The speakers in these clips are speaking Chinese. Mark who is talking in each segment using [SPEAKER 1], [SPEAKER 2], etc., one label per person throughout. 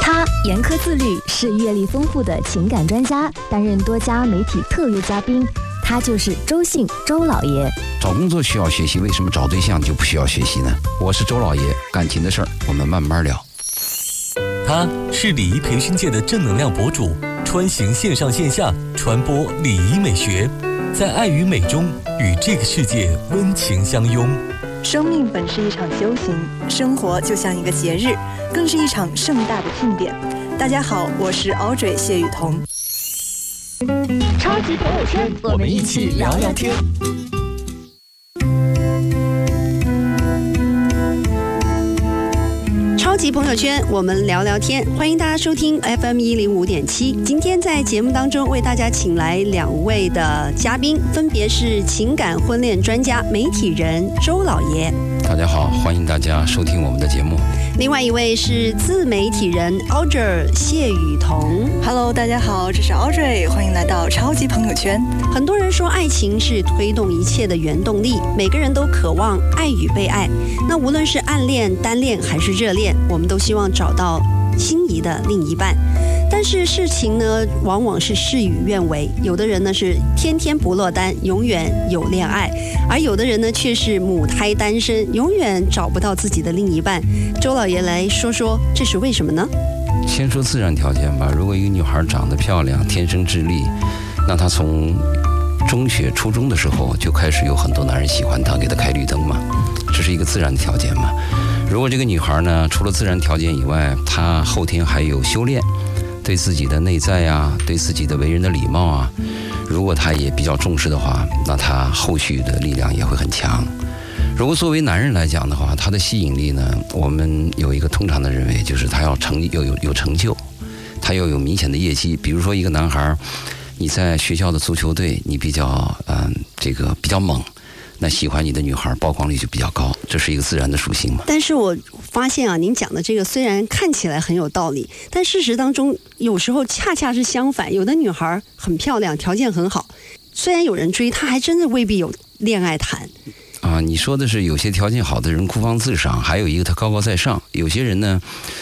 [SPEAKER 1] 他严苛自律，是阅历丰富的情感专家，担任多家媒体特约嘉宾。他就是周信周老爷。
[SPEAKER 2] 找工作需要学习，为什么找对象就不需要学习呢？我是周老爷，感情的事儿我们慢慢聊。
[SPEAKER 3] 他是礼仪培训界的正能量博主，穿行线上线下传播礼仪美学，在爱与美中与这个世界温情相拥。
[SPEAKER 4] 生命本是一场修行，生活就像一个节日，更是一场盛大的庆典。大家好，我是 Audrey 谢雨桐。
[SPEAKER 1] 超级朋友圈，我们一起聊聊天。
[SPEAKER 5] 朋友圈，我们聊聊天，欢迎大家收听 FM 一零五点七。今天在节目当中为大家请来两位的嘉宾，分别是情感婚恋专家、媒体人周老爷。
[SPEAKER 2] 大家好，欢迎大家收听我们的节目。
[SPEAKER 5] 另外一位是自媒体人 Audrey 谢雨桐。
[SPEAKER 4] Hello，大家好，这是 Audrey，欢迎来到超级朋友圈。
[SPEAKER 5] 很多人说爱情是推动一切的原动力，每个人都渴望爱与被爱。那无论是暗恋、单恋还是热恋，我们都希望找到心仪的另一半。但是事情呢，往往是事与愿违。有的人呢是天天不落单，永远有恋爱；而有的人呢却是母胎单身，永远找不到自己的另一半。周老爷来说说，这是为什么呢？
[SPEAKER 2] 先说自然条件吧。如果一个女孩长得漂亮，天生智力，那她从中学、初中的时候就开始有很多男人喜欢她，给她开绿灯嘛，这是一个自然的条件嘛。如果这个女孩呢，除了自然条件以外，她后天还有修炼，对自己的内在呀，对自己的为人的礼貌啊，如果她也比较重视的话，那她后续的力量也会很强。如果作为男人来讲的话，他的吸引力呢，我们有一个通常的认为，就是他要成有有有成就，他要有明显的业绩。比如说一个男孩儿，你在学校的足球队，你比较嗯、这个比较猛，那喜欢你的女孩曝光率就比较高，这是一个自然的属性嘛。
[SPEAKER 5] 但是我发现啊，您讲的这个虽然看起来很有道理，但事实当中有时候恰恰是相反。有的女孩很漂亮，条件很好，虽然有人追，她还真的未必有恋爱谈。
[SPEAKER 2] 啊，你说的是有些条件好的人孤芳自赏，还有一个他高高在上。有些人呢，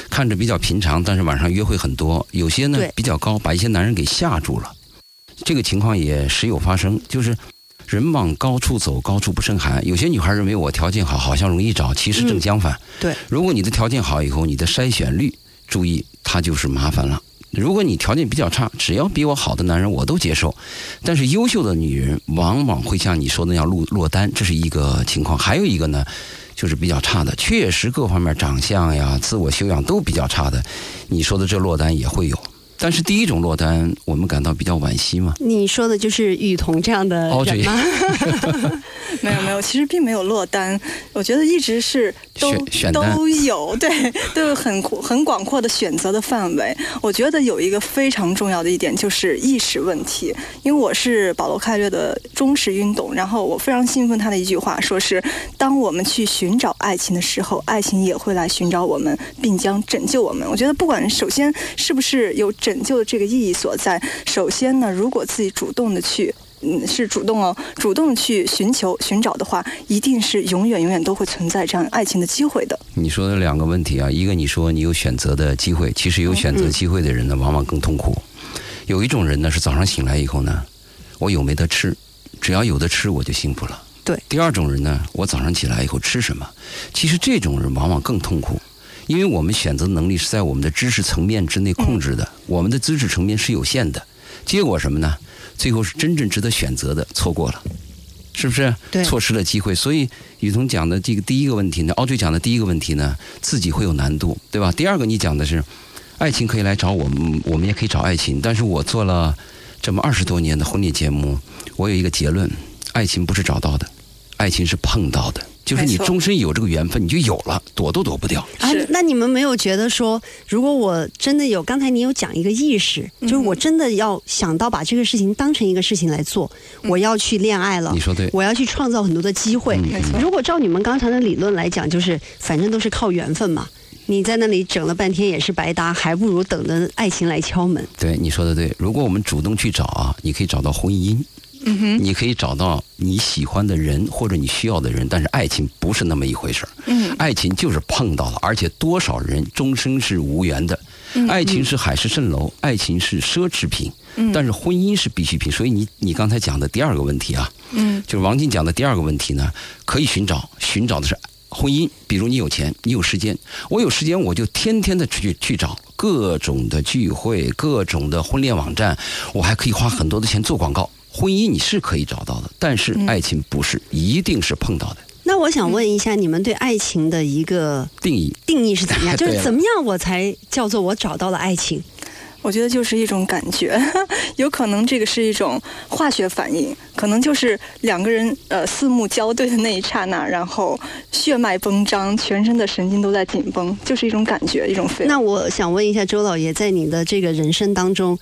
[SPEAKER 2] 看着比较平常，但是晚上约会很多。有些呢比较高，把一些男人给吓住了。这个情况也时有发生，就是人往高处走，高处不胜寒。有些女孩认为我条件好，好像容易找，其实正相反。
[SPEAKER 5] 对，
[SPEAKER 2] 如果你的条件好以后，你的筛选率，注意，它就是麻烦了。如果你条件比较差，只要比我好的男人我都接受，但是优秀的女人往往会像你说的那样落落单，这是一个情况。还有一个呢，就是比较差的，确实各方面长相呀、自我修养都比较差的，你说的这落单也会有。但是第一种落单，我们感到比较惋惜嘛。
[SPEAKER 5] 你说的就是雨桐这样的
[SPEAKER 2] 哦
[SPEAKER 5] 人吗？
[SPEAKER 4] 没有没有，其实并没有落单，我觉得一直是都
[SPEAKER 2] 选选
[SPEAKER 4] 都有，对，都有很很广阔的选择的范围。我觉得有一个非常重要的一点就是意识问题，因为我是保罗·凯略的忠实运动，然后我非常信奉他的一句话，说是当我们去寻找爱情的时候，爱情也会来寻找我们，并将拯救我们。我觉得不管首先是不是有拯救的这个意义所在，首先呢，如果自己主动的去。嗯，是主动哦，主动去寻求、寻找的话，一定是永远、永远都会存在这样爱情的机会的。
[SPEAKER 2] 你说的两个问题啊，一个你说你有选择的机会，其实有选择机会的人呢，往往更痛苦。有一种人呢，是早上醒来以后呢，我有没得吃，只要有的吃我就幸福了。
[SPEAKER 5] 对。
[SPEAKER 2] 第二种人呢，我早上起来以后吃什么，其实这种人往往更痛苦，因为我们选择能力是在我们的知识层面之内控制的，我们的知识层面是有限的。结果什么呢？最后是真正值得选择的错过了，是不是？
[SPEAKER 5] 对
[SPEAKER 2] 错失了机会。所以雨桐讲的这个第一个问题呢，奥瑞讲的第一个问题呢，自己会有难度，对吧？第二个你讲的是，爱情可以来找我们，我们也可以找爱情。但是我做了这么二十多年的婚礼节目，我有一个结论：爱情不是找到的，爱情是碰到的。就是你终身有这个缘分，你就有了，躲都躲不掉。
[SPEAKER 5] 啊，那你们没有觉得说，如果我真的有，刚才你有讲一个意识，就是我真的要想到把这个事情当成一个事情来做，我要去恋爱了
[SPEAKER 2] 你，说对，
[SPEAKER 5] 我要去创造很多的机会。如果照你们刚才的理论来讲，就是反正都是靠缘分嘛，你在那里整了半天也是白搭，还不如等着爱情来敲门。
[SPEAKER 2] 对你说的对。如果我们主动去找啊，你可以找到婚姻。
[SPEAKER 4] 嗯哼，
[SPEAKER 2] 你可以找到你喜欢的人或者你需要的人，但是爱情不是那么一回事儿。
[SPEAKER 4] 嗯
[SPEAKER 2] 爱情就是碰到了，而且多少人终生是无缘的。
[SPEAKER 4] 嗯
[SPEAKER 2] 爱情是海市蜃楼，爱情是奢侈品，
[SPEAKER 4] 嗯
[SPEAKER 2] 但是婚姻是必需品。所以你你刚才讲的第二个问题啊，
[SPEAKER 4] 嗯
[SPEAKER 2] 就是王静讲的第二个问题呢，可以寻找，寻找的是婚姻。比如你有钱，你有时间，我有时间我就天天的去去找各种的聚会，各种的婚恋网站，我还可以花很多的钱做广告。婚姻你是可以找到的，但是
[SPEAKER 4] 嗯
[SPEAKER 2] 爱情不是，一定是碰到的
[SPEAKER 5] 那我想问一下，你们对爱情的一个
[SPEAKER 2] 定义。
[SPEAKER 5] 定义是怎么样？就是怎么样我才叫做我找到了爱情？
[SPEAKER 4] 我觉得就是一种感觉，有可能这个是一种化学反应，可能就是两个人呃四目交对的那一刹那，然后血脉绷张，全身的神经都在紧绷，就是一种感觉，一种 feel。
[SPEAKER 5] 那我想问一下周老爷，在你的这个人生当中，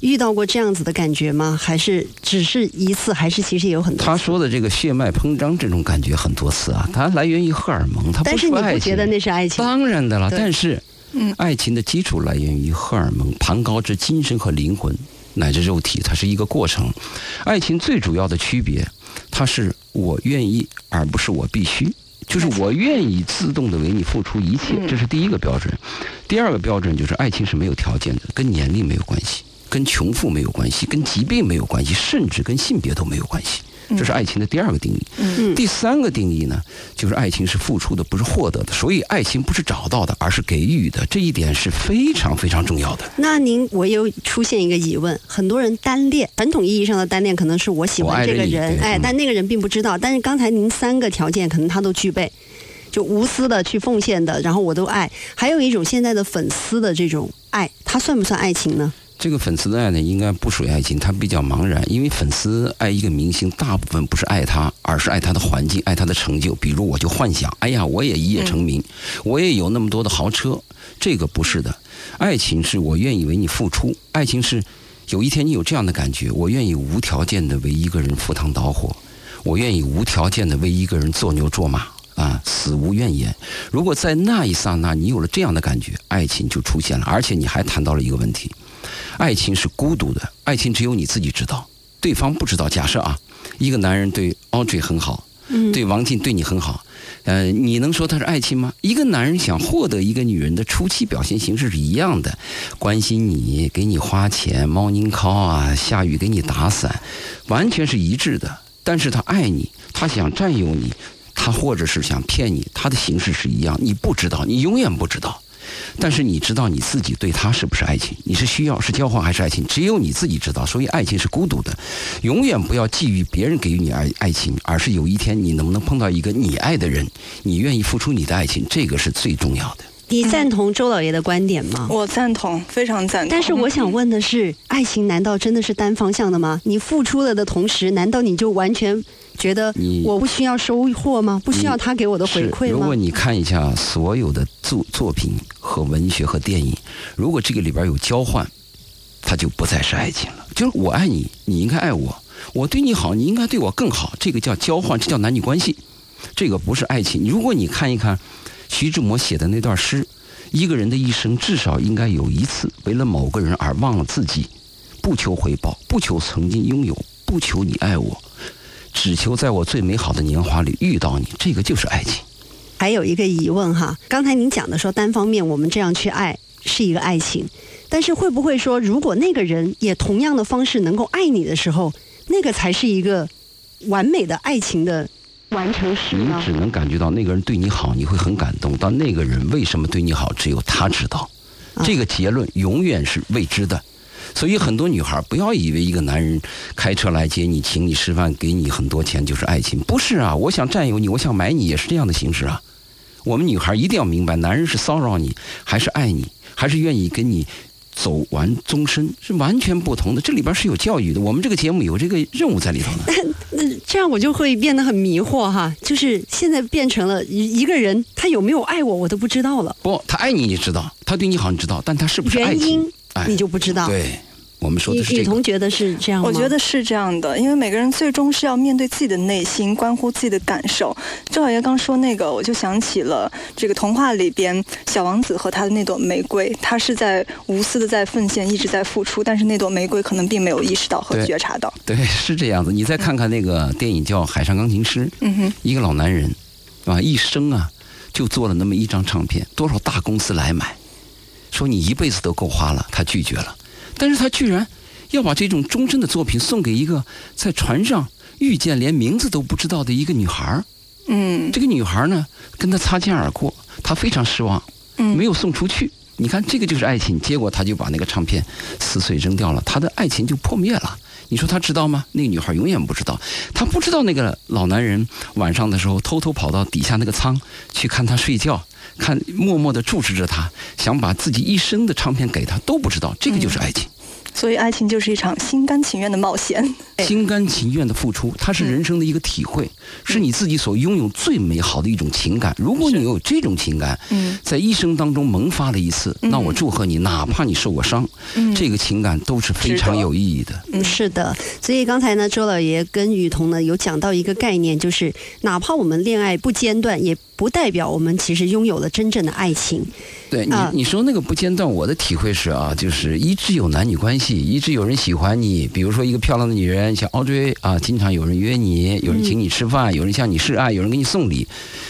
[SPEAKER 5] 遇到过这样子的感觉吗？还是只是一次？还是其实也有很多？
[SPEAKER 2] 他说的这个血脉膨胀这种感觉很多次啊，它来源于荷尔蒙，它
[SPEAKER 5] 不是你
[SPEAKER 2] 不爱情。
[SPEAKER 5] 不觉得那是爱情？
[SPEAKER 2] 当然的了，但是，
[SPEAKER 4] 嗯
[SPEAKER 2] 爱情的基础来源于荷尔蒙，盘高至精神和灵魂，乃至肉体，它是一个过程。爱情最主要的区别，它是我愿意，而不是我必须。就是我愿意自动的为你付出一切，
[SPEAKER 4] 嗯
[SPEAKER 2] 这是第一个标准。第二个标准就是爱情是没有条件的，跟年龄没有关系，跟穷富没有关系，跟疾病没有关系，甚至跟性别都没有关系。这是爱情的第二个定义。
[SPEAKER 5] 嗯
[SPEAKER 2] 第三个定义呢，就是爱情是付出的，不是获得的。所以爱情不是找到的，而是给予的。这一点是非常非常重要的。
[SPEAKER 5] 那您，我又出现一个疑问：很多人单恋，传统意义上的单恋可能是我喜欢这个人，哎，但那个人并不知道。但是刚才您三个条件可能他都具备，就无私的去奉献的，然后我都爱。还有一种现在的粉丝的这种爱，它算不算爱情呢？
[SPEAKER 2] 这个粉丝的爱呢，应该不属于爱情，他比较茫然。因为粉丝爱一个明星，大部分不是爱他，而是爱他的环境，爱他的成就。比如，我就幻想，哎呀，我也一夜成名，我也有那么多的豪车。这个不是的，爱情是我愿意为你付出，爱情是有一天你有这样的感觉，我愿意无条件的为一个人赴汤蹈火，我愿意无条件的为一个人做牛做马。啊，死无怨言。如果在那一刹那你有了这样的感觉，爱情就出现了。而且你还谈到了一个问题，爱情是孤独的，爱情只有你自己知道，对方不知道。假设啊，一个男人对 Audrey 很好，
[SPEAKER 5] 嗯，
[SPEAKER 2] 对王静对你很好，呃，你能说他是爱情吗？一个男人想获得一个女人的初期表现形式是一样的，关心你，给你花钱，morning call 啊，下雨给你打伞，完全是一致的。但是他爱你，他想占有你，他或者是想骗你，他的形式是一样，你不知道，你永远不知道。但是你知道你自己对他是不是爱情？你是需要是交换还是爱情？只有你自己知道。所以爱情是孤独的，永远不要觊觎别人给予你爱爱情，而是有一天你能不能碰到一个你爱的人，你愿意付出你的爱情，这个是最重要的。
[SPEAKER 5] 你赞同周老爷的观点吗？
[SPEAKER 4] 我赞同，非常赞同。
[SPEAKER 5] 但是我想问的是，爱情难道真的是单方向的吗？你付出了的同时，难道你就完全觉得我不需要收获吗？不需要他给我的回，馈吗
[SPEAKER 2] 如果？你看一下所有的作作品和文学和电影，如果这个里边有交换，它就不再是爱情了。就是我爱你，你应该爱我；我对你好，你应该对我更好。这个叫交换，这叫男女关系，这个不是爱情。如果你看一看徐志摩写的那段诗，一个人的一生至少应该有一次为了某个人而忘了自己，不求回报，不求曾经拥有，不求你爱我，只求在我最美好的年华里遇到你，这个就是爱情。
[SPEAKER 5] 还有一个疑问哈，刚才您讲的说单方面我们这样去爱是一个爱情，但是会不会说，如果那个人也同样的方式能够爱你的时候，那个才是一个完美的爱情的完成时
[SPEAKER 2] 你？只能感觉到那个人对你好，你会很感动。但那个人为什么对你好，只有他知道。
[SPEAKER 5] 啊
[SPEAKER 2] 这个结论永远是未知的。所以很多女孩不要以为一个男人开车来接你、请你吃饭、给你很多钱就是爱情，不是啊！我想占有你，我想买你，也是这样的形式啊。我们女孩一定要明白，男人是骚扰你，还是爱你，还是愿意跟你走完终身，是完全不同的。这里边是有教育的。我们这个节目有这个任务在里头呢。
[SPEAKER 5] 那这样我就会变得很迷惑哈，就是现在变成了一一个人他有没有爱我，我都不知道了，
[SPEAKER 2] 不，他爱你，你知道；他对你好，你知道，但他是不是爱
[SPEAKER 5] 原
[SPEAKER 2] 情
[SPEAKER 5] 因？
[SPEAKER 2] 哎
[SPEAKER 5] 你就不知道。
[SPEAKER 2] 对，我们说的是这个。
[SPEAKER 5] 雨桐觉得是这样吗？
[SPEAKER 4] 我觉得是这样的，因为每个人最终是要面对自己的内心，关乎自己的感受。周老爷刚说那个，我就想起了这个童话里边小王子和他的那朵玫瑰，他是在无私的在奉献，一直在付出，但是那朵玫瑰可能并没有意识到和觉察到。
[SPEAKER 2] 对，是这样子。你再看看那个电影叫《海上钢琴师》，
[SPEAKER 4] 嗯哼，
[SPEAKER 2] 一个老男人，啊，一生啊就做了那么一张唱片，多少大公司来买，说你一辈子都够花了，他拒绝了，但是他居然要把这种终身的作品送给一个在船上遇见连名字都不知道的一个女孩儿。
[SPEAKER 4] 嗯
[SPEAKER 2] 这个女孩呢，跟他擦肩而过，他非常失望，
[SPEAKER 4] 嗯，
[SPEAKER 2] 没有送出去。你看，这个就是爱情。结果他就把那个唱片撕碎扔掉了，他的爱情就破灭了。你说他知道吗？那个女孩永远不知道，她不知道那个老男人晚上的时候偷偷跑到底下那个仓去看她睡觉，看默默地注视着她，想把自己一生的唱片给她，都不知道。这个就是爱情，
[SPEAKER 4] 所以爱情就是一场心甘情愿的冒险。
[SPEAKER 2] 心甘情愿的付出，它是人生的一个体会，是你自己所拥有最美好的一种情感。如果你有这种情感，
[SPEAKER 4] 嗯。
[SPEAKER 2] 在一生当中萌发了一次，那我祝贺你，哪怕你受过伤，
[SPEAKER 4] 嗯，
[SPEAKER 2] 这个情感都是非常有意义的。
[SPEAKER 5] 嗯，是的，所以刚才呢，周老爷跟雨桐呢有讲到一个概念，就是哪怕我们恋爱不间断，也不代表我们其实拥有了真正的爱情。
[SPEAKER 2] 对你
[SPEAKER 5] 啊，
[SPEAKER 2] 你说那个不间断，我的体会是啊，就是一直有男女关系，一直有人喜欢你。比如说一个漂亮的女人，像 Audrey 啊，经常有人约你，有人请你吃饭，有人向你示爱，有人给你送礼，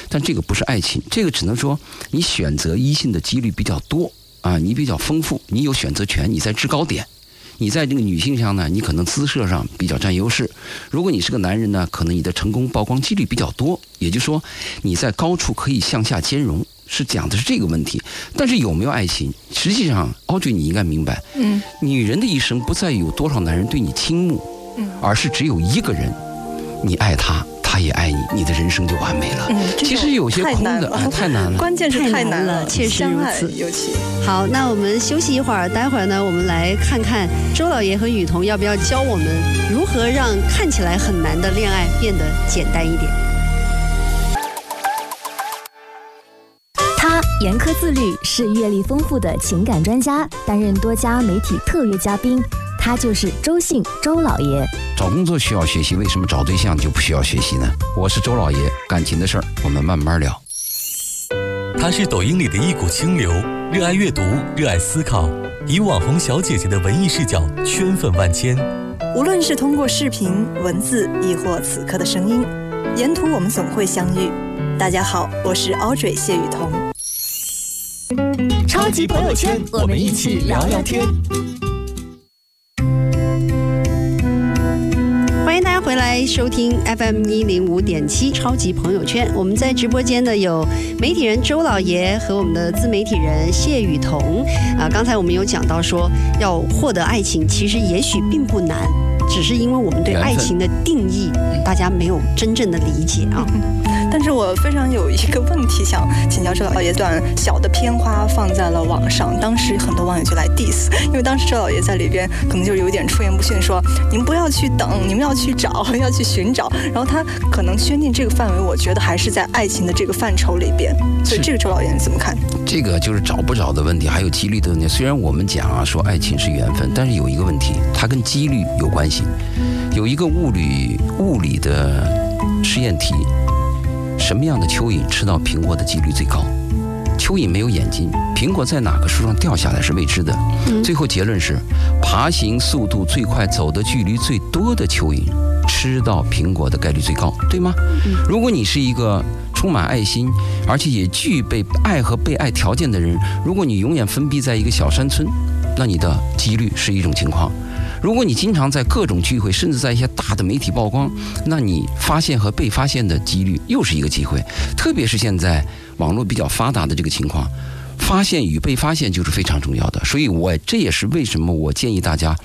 [SPEAKER 2] 但这个不是爱情，这个只能说你选择异性的几率比较多啊，你比较丰富，你有选择权，你在制高点。你在这个女性上呢，你可能姿色上比较占优势；如果你是个男人呢，可能你的成功曝光几率比较多。也就是说，你在高处可以向下兼容，是讲的是这个问题。但是有没有爱情？实际上，Audrey 你应该明白，
[SPEAKER 4] 嗯
[SPEAKER 2] 女人的一生不在于有多少男人对你倾慕，
[SPEAKER 4] 嗯
[SPEAKER 2] 而是只有一个人，你爱他，他也爱你，你的人生就完美了。
[SPEAKER 4] 嗯，
[SPEAKER 2] 其实有些空的，哎
[SPEAKER 4] 了，
[SPEAKER 2] 太难了。
[SPEAKER 4] 关键是
[SPEAKER 5] 太
[SPEAKER 4] 太难
[SPEAKER 5] 难了确实
[SPEAKER 4] 相爱
[SPEAKER 5] 如此
[SPEAKER 4] 尤其。
[SPEAKER 5] 好，那我们休息一会儿，待会儿呢，我们来看看周老爷和雨桐要不要教我们如何让看起来很难的恋爱变得简单一点。
[SPEAKER 1] 严苛自律，是阅历丰富的情感专家，担任多家媒体特约嘉宾。他就是周信周老爷。
[SPEAKER 2] 找工作需要学习，为什么找对象就不需要学习呢？我是周老爷，感情的事儿我们慢慢聊。
[SPEAKER 3] 他是抖音里的一股清流，热爱阅读，热爱思考，以网红小姐姐的文艺视角圈粉万千。
[SPEAKER 6] 无论是通过视频、文字，亦或此刻的声音，沿途我们总会相遇。大家好，我是 Audrey 谢雨桐。
[SPEAKER 1] 超级朋友圈，我们一起聊聊天。
[SPEAKER 5] 欢迎大家回来收听 FM 一零五点七超级朋友圈。我们在直播间的有媒体人周老爷和我们的自媒体人谢雨桐。啊，刚才我们有讲到说，要获得爱情，其实也许并不难，只是因为我们对爱情的定义，大家没有真正的理解啊。
[SPEAKER 4] 但是我非常有一个问题想请教周老爷，一段小的片花放在了网上，当时很多网友就来 diss，因为当时周老爷在里边可能就有点出言不逊，说你们不要去等，你们要去找，要去寻找。然后他可能圈定这个范围，我觉得还是在爱情的这个范畴里边。所以这个周老爷你怎么看？
[SPEAKER 2] 这个就是找不找的问题，还有几率的问题。虽然我们讲啊说爱情是缘分，但是有一个问题，它跟几率有关系。有一个物理物理的实验题，什么样的蚯蚓吃到苹果的几率最高？蚯蚓没有眼睛，苹果在哪个树上掉下来是未知的。最后结论是，爬行速度最快、走的距离最多的蚯蚓，吃到苹果的概率最高，对吗？如果你是一个充满爱心，而且也具备爱和被爱条件的人，如果你永远封闭在一个小山村，那你的几率是一种情况。如果你经常在各种聚会，甚至在一些大的媒体曝光，那你发现和被发现的几率又是一个机会。特别是现在网络比较发达的这个情况，发现与被发现就是非常重要的。所以我这也是为什么我建议大家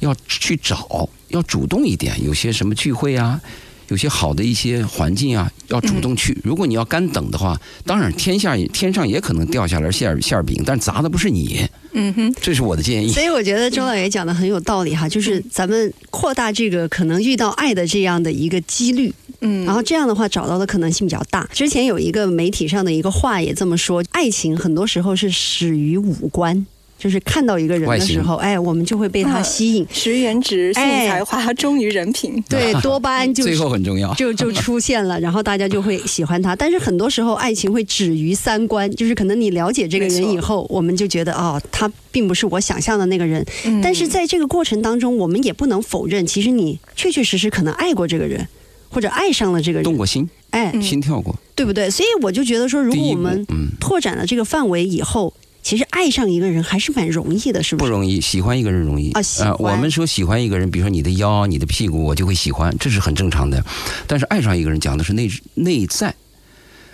[SPEAKER 2] 要去找，要主动一点。有些什么聚会啊，有些好的一些环境啊，要主动去。如果你要干等的话，当然天下也天上也可能掉下来馅儿馅儿饼，但砸的不是你。
[SPEAKER 4] 嗯哼，
[SPEAKER 2] 这是我的建议。
[SPEAKER 5] 所以我觉得周老爷讲的很有道理哈，就是咱们扩大这个可能遇到爱的这样的一个几率，
[SPEAKER 4] 嗯，
[SPEAKER 5] 然后这样的话找到的可能性比较大。之前有一个媒体上的一个话也这么说，爱情很多时候是始于五官。就是看到一个人的时候，哎，我们就会被他
[SPEAKER 4] 嗯
[SPEAKER 5] 吸引，
[SPEAKER 4] 识颜值、性
[SPEAKER 5] 哎
[SPEAKER 4] 才华，忠 于人品。
[SPEAKER 5] 对，多巴胺就
[SPEAKER 2] 最后很重要。
[SPEAKER 5] 就就出现了，然后大家就会喜欢他。但是很多时候，爱情会止于三观，就是可能你了解这个人以后，我们就觉得哦，他并不是我想象的那个人。
[SPEAKER 4] 嗯
[SPEAKER 5] 但是在这个过程当中，我们也不能否认，其实你确确实实可能爱过这个人，或者爱上了这个人，
[SPEAKER 2] 动过心，
[SPEAKER 5] 哎，
[SPEAKER 4] 嗯
[SPEAKER 2] 心跳过。
[SPEAKER 5] 对不对？所以我就觉得说，如果我们，
[SPEAKER 2] 嗯，
[SPEAKER 5] 拓展了这个范围以后，其实爱上一个人还是蛮容易的，是不是？
[SPEAKER 2] 不容易，喜欢一个人容易
[SPEAKER 5] 啊喜
[SPEAKER 2] 我们说喜欢一个人，比如说你的腰、你的屁股，我就会喜欢，这是很正常的。但是爱上一个人讲的是内内在。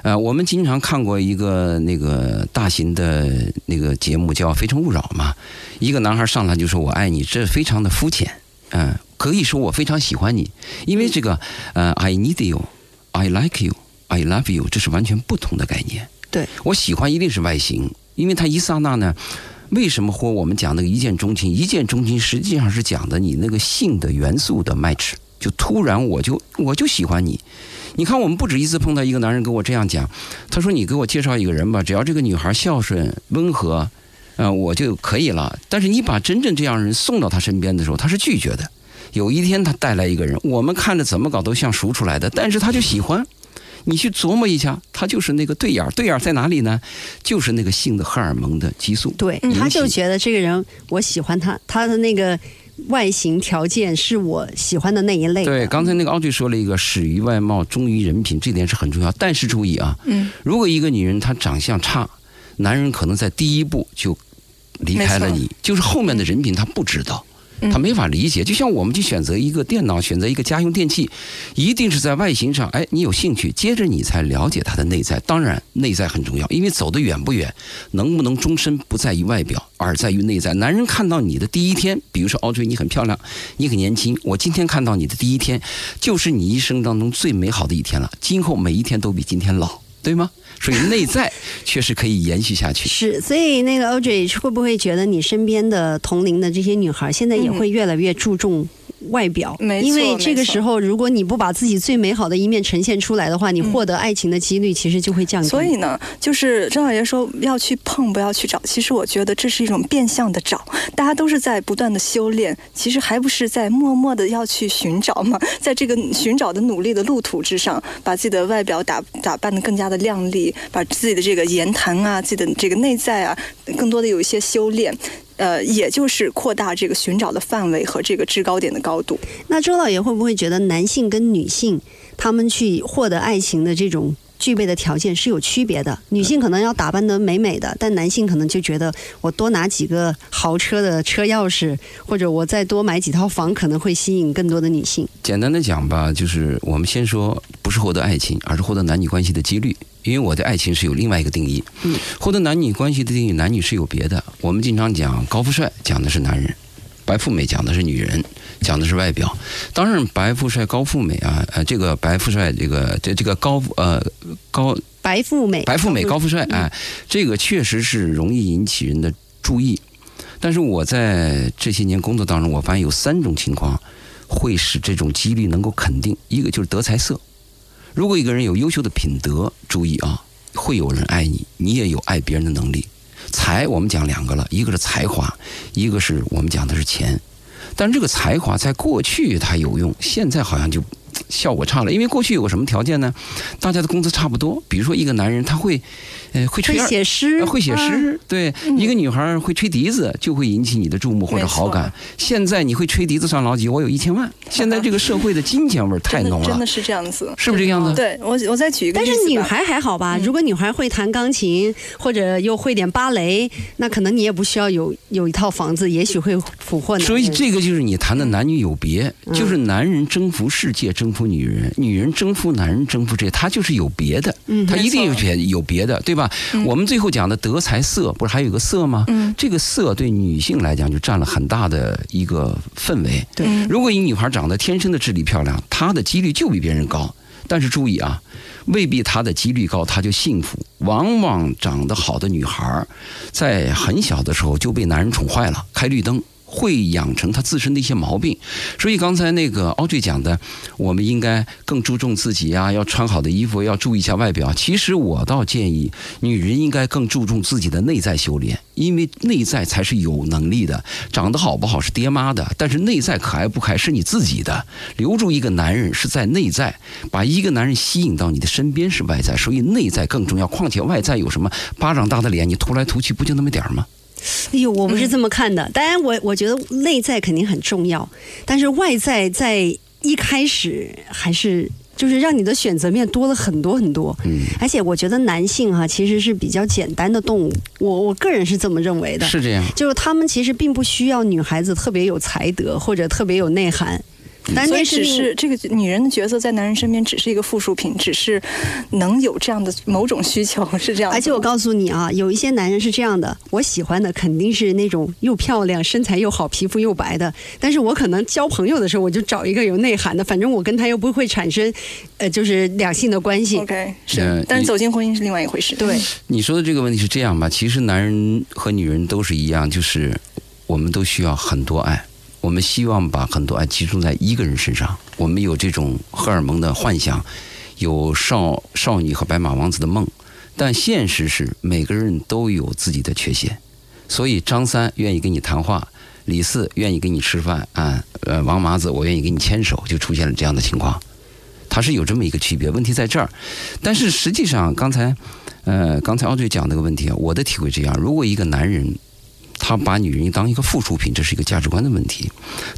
[SPEAKER 2] 呃，我们经常看过一个那个大型的那个节目叫《非诚勿扰》嘛，一个男孩上来就说我爱你，这非常的肤浅。嗯、可以说我非常喜欢你，因为这个呃，I need you，I like you，I love you，这是完全不同的概念。
[SPEAKER 5] 对，
[SPEAKER 2] 我喜欢一定是外形，因为他一刹那呢，为什么或我们讲那个一见钟情？一见钟情实际上是讲的你那个性的元素的 match，就突然我就我就喜欢你。你看，我们不止一次碰到一个男人跟我这样讲，他说：“你给我介绍一个人吧，只要这个女孩孝顺、温和，呃，我就可以了。”但是你把真正这样人送到他身边的时候，他是拒绝的。有一天他带来一个人，我们看着怎么搞都像赎出来的，但是他就喜欢。你去琢磨一下，他就是那个对眼儿，对眼儿在哪里呢？就是那个性的荷尔蒙的激素。
[SPEAKER 5] 对，
[SPEAKER 2] 引
[SPEAKER 5] 他就觉得这个人我喜欢他，他的那个外形条件是我喜欢的那一类。
[SPEAKER 2] 对，刚才那个奥队说了一个始于外貌，忠于人品，这点是很重要。但是注意啊，
[SPEAKER 4] 嗯，
[SPEAKER 2] 如果一个女人她长相差，男人可能在第一步就离开了你，就是后面的人品他不知道。
[SPEAKER 4] 嗯
[SPEAKER 2] 他没法理解，就像我们去选择一个电脑，选择一个家用电器，一定是在外形上，哎，你有兴趣，接着你才了解它的内在。当然，内在很重要，因为走得远不远，能不能终身，不在于外表，而在于内在。男人看到你的第一天，比如说奥追，你很漂亮，你很年轻，我今天看到你的第一天，就是你一生当中最美好的一天了。今后每一天都比今天老，对吗？所以内在确实可以延续下去。
[SPEAKER 5] 是，所以那个 Audrey 会不会觉得你身边的同龄的这些女孩，现在也会越来越注重外表？
[SPEAKER 4] 没错
[SPEAKER 5] 因为这个时候，如果你不把自己最美好的一面呈现出来的话，你获得爱情的几率其实就会降低。
[SPEAKER 4] 所以呢，就是张老爷说要去碰，不要去找。其实我觉得这是一种变相的找，大家都是在不断的修炼，其实还不是在默默的要去寻找嘛。在这个寻找的努力的路途之上，把自己的外表打打扮的更加的靓丽，把自己的这个言谈啊，自己的这个内在啊，更多的有一些修炼。呃，也就是扩大这个寻找的范围和这个制高点的高度。
[SPEAKER 5] 那周老爷会不会觉得男性跟女性他们去获得爱情的这种具备的条件是有区别的？女性可能要打扮得美美的，但男性可能就觉得我多拿几个豪车的车钥匙，或者我再多买几套房，可能会吸引更多的女性。
[SPEAKER 2] 简单的讲吧，就是我们先说，不是获得爱情，而是获得男女关系的几率。因为我的爱情是有另外一个定义，
[SPEAKER 5] 嗯，
[SPEAKER 2] 获得男女关系的定义，男女是有别的。我们经常讲高富帅，讲的是男人；白富美讲的是女人，讲的是外表。当然，白富帅、高富美啊，呃，这个白富帅，这个这这个高呃高
[SPEAKER 5] 白富美，
[SPEAKER 2] 白富美、高富帅，
[SPEAKER 5] 嗯
[SPEAKER 2] 哎，这个确实是容易引起人的注意。但是我在这些年工作当中，我发现有三种情况会使这种几率能够肯定。一个就是德才色，如果一个人有优秀的品德，注意啊，会有人爱你，你也有爱别人的能力。才我们讲两个了，一个是才华，一个是我们讲的是钱。但是这个才华在过去它有用，现在好像就效果差了。因为过去有个什么条件呢？大家的工资差不多。比如说一个男人他会，呃，会吹
[SPEAKER 5] 会写诗
[SPEAKER 2] 呃，会写诗，对，一个女孩会吹笛子，就会引起你的注目或者好感。现在你会吹笛子算老几？我有一千万。现在这个社会的金钱味儿太浓了
[SPEAKER 4] 真的真的，是这样子。
[SPEAKER 2] 是不是这样子？
[SPEAKER 4] 对我，我再举一个
[SPEAKER 5] 但。是女孩还好吧？如果女孩会弹钢琴，或者又会点芭蕾，那可能你也不需要有有一套房子，也许会俘获。
[SPEAKER 2] 所以这个就是你谈的男女有别，
[SPEAKER 5] 嗯
[SPEAKER 2] 就是男人征服世界，征服女人，女人征服男人，征服这，他就是有别的，
[SPEAKER 5] 嗯
[SPEAKER 2] 他一定有别有别的，对吧？我们最后讲的德才色，不是还有个色吗？
[SPEAKER 4] 嗯
[SPEAKER 2] 这个色对女性来讲就占了很大的一个氛围。
[SPEAKER 5] 对
[SPEAKER 4] 嗯
[SPEAKER 2] 如果一女孩长得天生的智力漂亮，她的几率就比别人高。但是注意啊，未必她的几率高，她就幸福。往往长得好的女孩，在很小的时候就被男人宠坏了，开绿灯，会养成他自身的一些毛病。所以刚才那个奥 y 讲的，我们应该更注重自己呀，要穿好的衣服，要注意一下外表。其实我倒建议，女人应该更注重自己的内在修炼，因为内在才是有能力的。长得好不好是爹妈的，但是内在可爱不可爱是你自己的。留住一个男人是在内在，把一个男人吸引到你的身边是外在，所以内在更重要。况且外在有什么？巴掌大的脸，你涂来涂去不就那么点儿吗？
[SPEAKER 5] 哎呦，我不是这么看的。当然，我我觉得内在肯定很重要，但是外在在一开始还是就是让你的选择面多了很多很多。嗯，而且我觉得男性哈其实是比较简单的动物，我我个人是这么认为的。
[SPEAKER 2] 是这样，
[SPEAKER 5] 就是他们其实并不需要女孩子特别有才德或者特别有内涵。但
[SPEAKER 4] 所以只是这个女人的角色在男人身边只是一个附属品，只是能有这样的某种需求是这样。
[SPEAKER 5] 而且我告诉你啊，有一些男人是这样的，我喜欢的肯定是那种又漂亮、身材又好、皮肤又白的。但是我可能交朋友的时候，我就找一个有内涵的，反正我跟他又不会产生呃就是两性的关系。
[SPEAKER 4] OK，是。但是走进婚姻是另外一回事。
[SPEAKER 5] 对，
[SPEAKER 2] 你说的这个问题是这样吧？其实男人和女人都是一样，就是我们都需要很多爱。我们希望把很多爱集中在一个人身上，我们有这种荷尔蒙的幻想，有少少女和白马王子的梦，但现实是每个人都有自己的缺陷，所以张三愿意跟你谈话，李四愿意跟你吃饭，啊，呃，王麻子我愿意跟你牵手，就出现了这样的情况，它是有这么一个区别，问题在这儿，但是实际上刚才，呃，刚才奥队讲那个问题啊，我的体会这样，如果一个男人。他把女人当一个附属品，这是一个价值观的问题。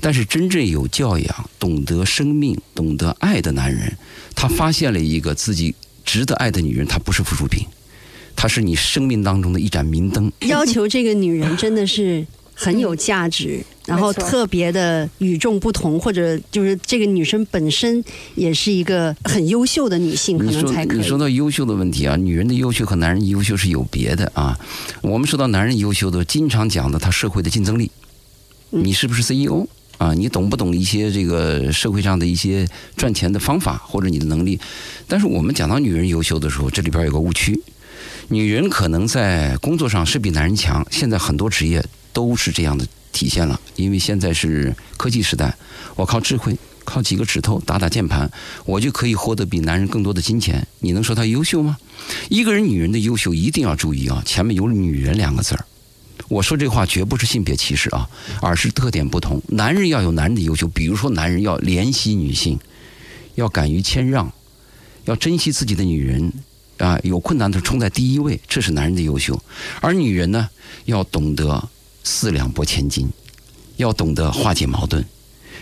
[SPEAKER 2] 但是真正有教养、懂得生命、懂得爱的男人，他发现了一个自己值得爱的女人，她不是附属品，她是你生命当中的一盏明灯。
[SPEAKER 5] 要求这个女人真的是。很有价值，然后特别的与众不同，或者就是这个女生本身也是一个很优秀的女性，可能才可
[SPEAKER 2] 以。你说到优秀的问题啊，女人的优秀和男人优秀是有别的啊。我们说到男人优秀的，经常讲的他社会的竞争力，你是不是 CEO 啊？你懂不懂一些这个社会上的一些赚钱的方法或者你的能力？但是我们讲到女人优秀的时候，这里边有个误区，女人可能在工作上是比男人强，现在很多职业。都是这样的体现了，因为现在是科技时代，我靠智慧，靠几个指头打打键盘，我就可以获得比男人更多的金钱。你能说他优秀吗？一个人女人的优秀一定要注意啊，前面有“女人”两个字儿。我说这话绝不是性别歧视啊，而是特点不同。男人要有男人的优秀，比如说男人要怜惜女性，要敢于谦让，要珍惜自己的女人啊，有困难的冲在第一位，这是男人的优秀。而女人呢，要懂得。四两拨千斤，要懂得化解矛盾，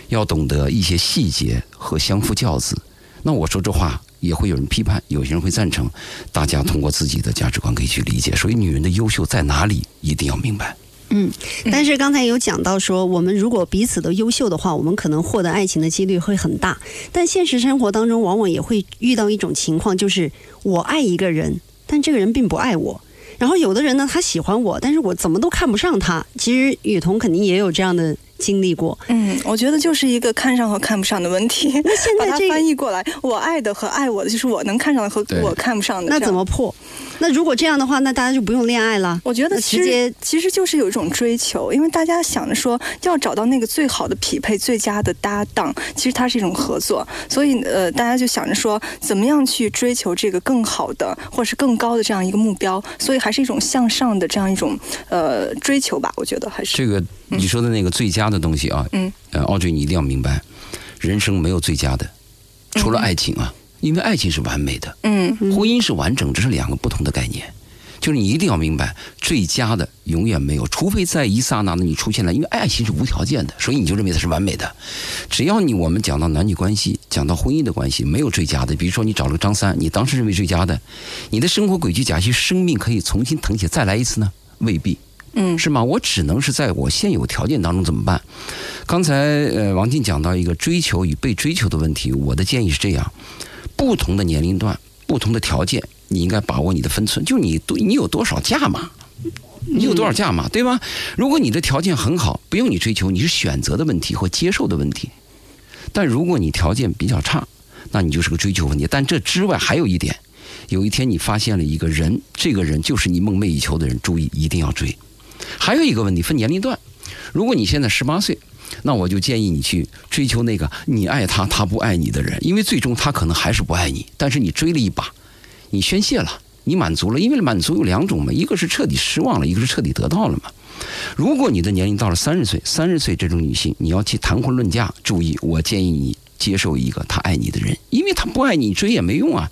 [SPEAKER 2] 要懂得一些细节和相夫教子。那我说这话也会有人批判，有些人会赞成。大家通过自己的价值观可以去理解。所以，女人的优秀在哪里，一定要明白。
[SPEAKER 5] 嗯，但是刚才有讲到说，我们如果彼此都优秀的话，我们可能获得爱情的几率会很大。但现实生活当中，往往也会遇到一种情况，就是我爱一个人，但这个人并不爱我。然后有的人呢，他喜欢我，但是我怎么都看不上他。其实雨桐肯定也有这样的经历过。
[SPEAKER 4] 嗯，我觉得就是一个看上和看不上的问题。
[SPEAKER 5] 那现在这
[SPEAKER 4] 翻译过来，我爱的和爱我的，就是我能看上的和我看不上的。
[SPEAKER 5] 那怎么破？那如果这样的话，那大家就不用恋爱了。
[SPEAKER 4] 我觉得其实其实就是有一种追求，因为大家想着说要找到那个最好的匹配、最佳的搭档，其实它是一种合作。所以呃，大家就想着说怎么样去追求这个更好的，或者是更高的这样一个目标。所以还是一种向上的这样一种呃追求吧。我觉得还是
[SPEAKER 2] 这个你说的那个最佳的东西啊。嗯。呃，奥俊，你一定要明白，人生没有最佳的，除了爱情啊。因为爱情是完美的，嗯，婚姻是完整，这是两个不同的概念。就是你一定要明白，最佳的永远没有，除非在一刹那的你出现了。因为爱情是无条件的，所以你就认为它是完美的。只要你我们讲到男女关系，讲到婚姻的关系，没有最佳的。比如说你找了个张三，你当时认为最佳的，你的生活轨迹，假期生命可以重新腾起再来一次呢？未必，嗯，是吗？我只能是在我现有条件当中怎么办？刚才呃，王静讲到一个追求与被追求的问题，我的建议是这样。不同的年龄段，不同的条件，你应该把握你的分寸。就你多，你有多少价码？你有多少价码，对吧？如果你的条件很好，不用你追求，你是选择的问题或接受的问题。但如果你条件比较差，那你就是个追求问题。但这之外还有一点，有一天你发现了一个人，这个人就是你梦寐以求的人，注意一定要追。还有一个问题分年龄段，如果你现在十八岁，那我就建议你去追求那个你爱他他不爱你的人，因为最终他可能还是不爱你，但是你追了一把，你宣泄了，你满足了，因为满足有两种嘛，一个是彻底失望了，一个是彻底得到了嘛。如果你的年龄到了三十岁，三十岁这种女性，你要去谈婚论嫁，注意，我建议你接受一个他爱你的人，因为他不爱你追也没用啊。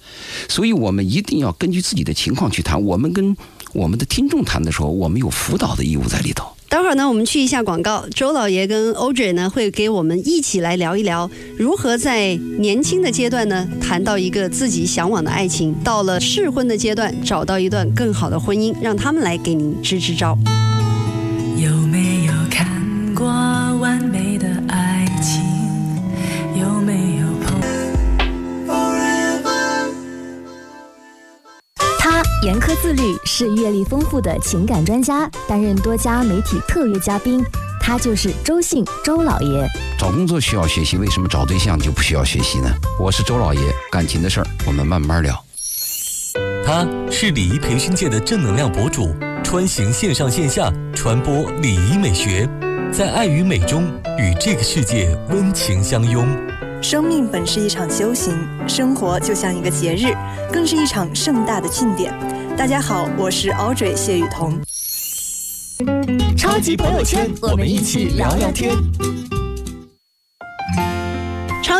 [SPEAKER 2] 所以我们一定要根据自己的情况去谈。我们跟我们的听众谈的时候，我们有辅导的义务在里头。
[SPEAKER 5] 待会儿呢，我们去一下广告。周老爷跟 Audrey 呢，会给我们一起来聊一聊，如何在年轻的阶段呢，谈到一个自己向往的爱情；到了适婚的阶段，找到一段更好的婚姻，让他们来给您支支招。
[SPEAKER 7] 有没有看过完美的爱情？
[SPEAKER 1] 严苛自律，是阅历丰富的情感专家，担任多家媒体特约嘉宾。他就是周信周老爷。
[SPEAKER 2] 找工作需要学习，为什么找对象就不需要学习呢？我是周老爷，感情的事儿我们慢慢聊。
[SPEAKER 3] 他是礼仪培训界的正能量博主，穿行线上线下，传播礼仪美学，在爱与美中与这个世界温情相拥。
[SPEAKER 6] 生命本是一场修行，生活就像一个节日，更是一场盛大的庆典。大家好，我是 Audrey 谢雨桐。
[SPEAKER 1] 超级朋友圈，我们一起聊聊天。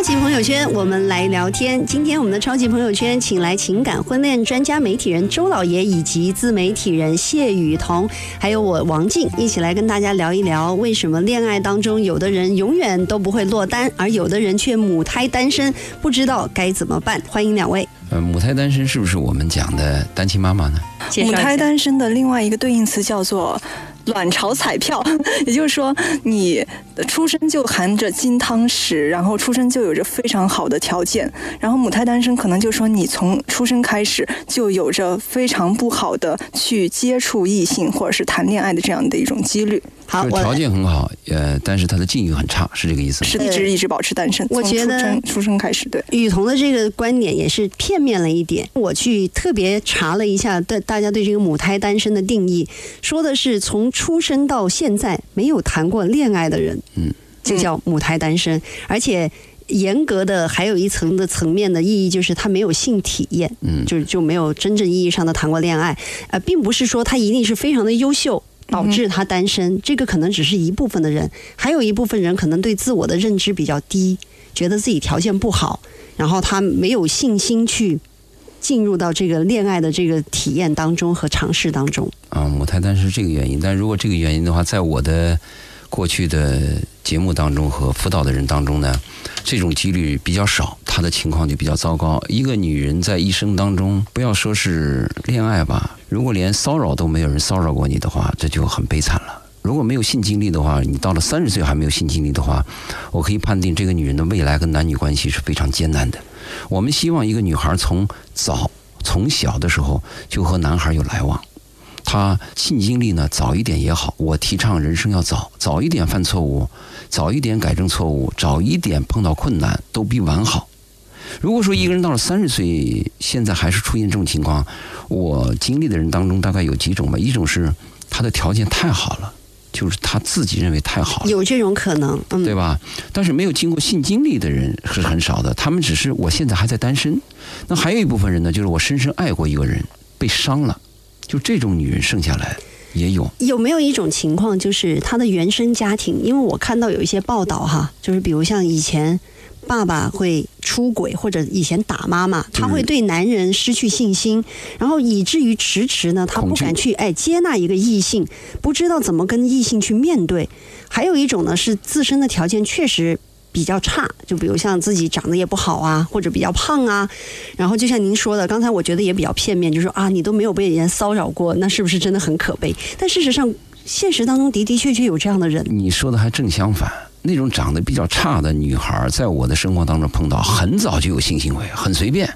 [SPEAKER 5] 超级朋友圈，我们来聊天。今天我们的超级朋友圈，请来情感婚恋专家媒体人周老爷，以及自媒体人谢雨桐，还有我王静，一起来跟大家聊一聊，为什么恋爱当中有的人永远都不会落单，而有的人却母胎单身，不知道该怎么办。欢迎两位。
[SPEAKER 2] 呃，母胎单身是不是我们讲的单亲妈妈呢？
[SPEAKER 4] 母胎单身的另外一个对应词叫做卵巢彩票，也就是说你出生就含着金汤匙，然后出生就有着非常好的条件，然后母胎单身可能就说你从出生开始就有着非常不好的去接触异性或者是谈恋爱的这样的一种几率，
[SPEAKER 5] 好，
[SPEAKER 2] 就是条件很好，呃，但是他的境遇很差，是这个意思吗？
[SPEAKER 4] 是一直一直保持单身。
[SPEAKER 5] 我觉得
[SPEAKER 4] 出生出生开始，对。
[SPEAKER 5] 雨桐的这个观点也是片面了一点。我去特别查了一下，对大家对这个母胎单身的定义，说的是从出生到现在没有谈过恋爱的人，
[SPEAKER 2] 嗯，
[SPEAKER 5] 就叫母胎单身，而且。严格的还有一层的层面的意义，就是他没有性体验，
[SPEAKER 2] 嗯
[SPEAKER 5] 就就没有真正意义上的谈过恋爱，呃，并不是说他一定是非常的优秀，导致他单身，这个可能只是一部分的人，还有一部分人可能对自我的认知比较低，觉得自己条件不好，然后他没有信心去进入到这个恋爱的这个体验当中和尝试当中。
[SPEAKER 2] 啊，母胎单身是这个原因。但如果这个原因的话，在我的过去的节目当中和辅导的人当中呢，这种几率比较少，她的情况就比较糟糕。一个女人在一生当中，不要说是恋爱吧，如果连骚扰都没有人骚扰过你的话，这就很悲惨了。如果没有性经历的话，你到了三十岁还没有性经历的话，我可以判定这个女人的未来跟男女关系是非常艰难的。我们希望一个女孩从早从小的时候就和男孩有来往，她性经历呢早一点也好。我提倡人生要早，早一点犯错误，早一点改正错误，早一点碰到困难，都比晚好。如果说一个人到了三十岁，现在还是出现这种情况，我经历的人当中大概有几种吧。一种是他的条件太好了，就是他自己认为太好了。
[SPEAKER 5] 有这种可能，嗯，
[SPEAKER 2] 对吧？但是没有经过性经历的人是很少的，他们只是我现在还在单身。那还有一部分人呢，就是我深深爱过一个人，被伤了，就这种女人剩下来也有。
[SPEAKER 5] 有没有一种情况，就是他的原生家庭？因为我看到有一些报道哈，就是比如像以前爸爸会出轨，或者以前打妈妈，他会对男人失去信心，然后以至于迟迟呢，他不敢去哎接纳一个异性，不知道怎么跟异性去面对。还有一种呢，是自身的条件确实。比较差，就比如像自己长得也不好啊，或者比较胖啊，然后就像您说的，刚才我觉得也比较片面，就是说啊，你都没有被人骚扰过，那是不是真的很可悲？但事实上，现实当中的的确确有这样的人。
[SPEAKER 2] 你说的还正相反，那种长得比较差的女孩，在我的生活当中碰到，很早就有性行为，很随便。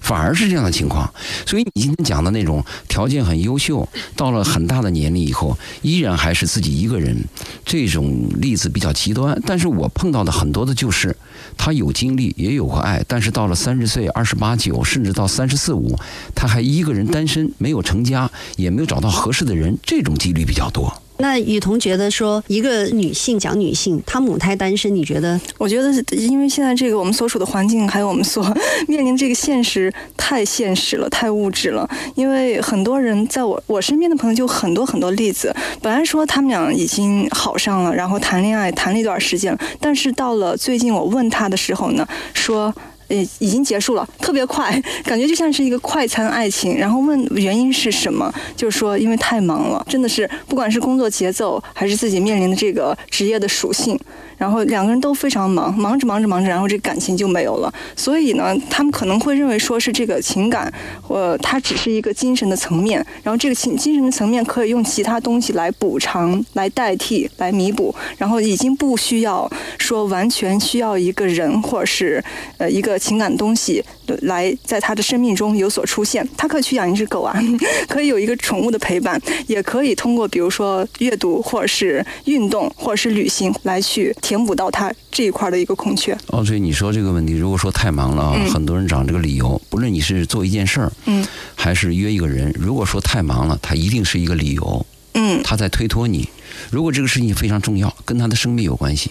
[SPEAKER 2] 反而是这样的情况，所以你今天讲的那种条件很优秀，到了很大的年龄以后，依然还是自己一个人，这种例子比较极端。但是我碰到的很多的就是，他有经历，也有过爱，但是到了三十岁、二十八九，甚至到三十四五，他还一个人单身，没有成家，也没有找到合适的人，这种几率比较多。
[SPEAKER 5] 那雨桐觉得说，一个女性讲女性，她母胎单身，你觉得？
[SPEAKER 4] 我觉得因为现在这个我们所处的环境，还有我们所面临这个现实太现实了，太物质了。因为很多人在我我身边的朋友就很多很多例子，本来说他们俩已经好上了，然后谈恋爱谈了一段时间，但是到了最近我问他的时候呢，说。呃，已经结束了，特别快，感觉就像是一个快餐爱情。然后问原因是什么，就是说因为太忙了，真的是不管是工作节奏，还是自己面临的这个职业的属性。然后两个人都非常忙，忙着忙着忙着，然后这感情就没有了。所以呢，他们可能会认为说是这个情感，呃，它只是一个精神的层面，然后这个情精神的层面可以用其他东西来补偿、来代替、来弥补，然后已经不需要说完全需要一个人或者是呃一个情感东西来在他的生命中有所出现。他可以去养一只狗啊，可以有一个宠物的陪伴，也可以通过比如说阅读或者是运动或者是旅行来去。填补到他这一块的一个空缺。
[SPEAKER 2] 哦，所以你说这个问题，如果说太忙了啊，很多人找这个理由，不论你是做一件事儿，嗯，还是约一个人，如果说太忙了，他一定是一个理由，嗯，他在推脱你。如果这个事情非常重要，跟他的生命有关系，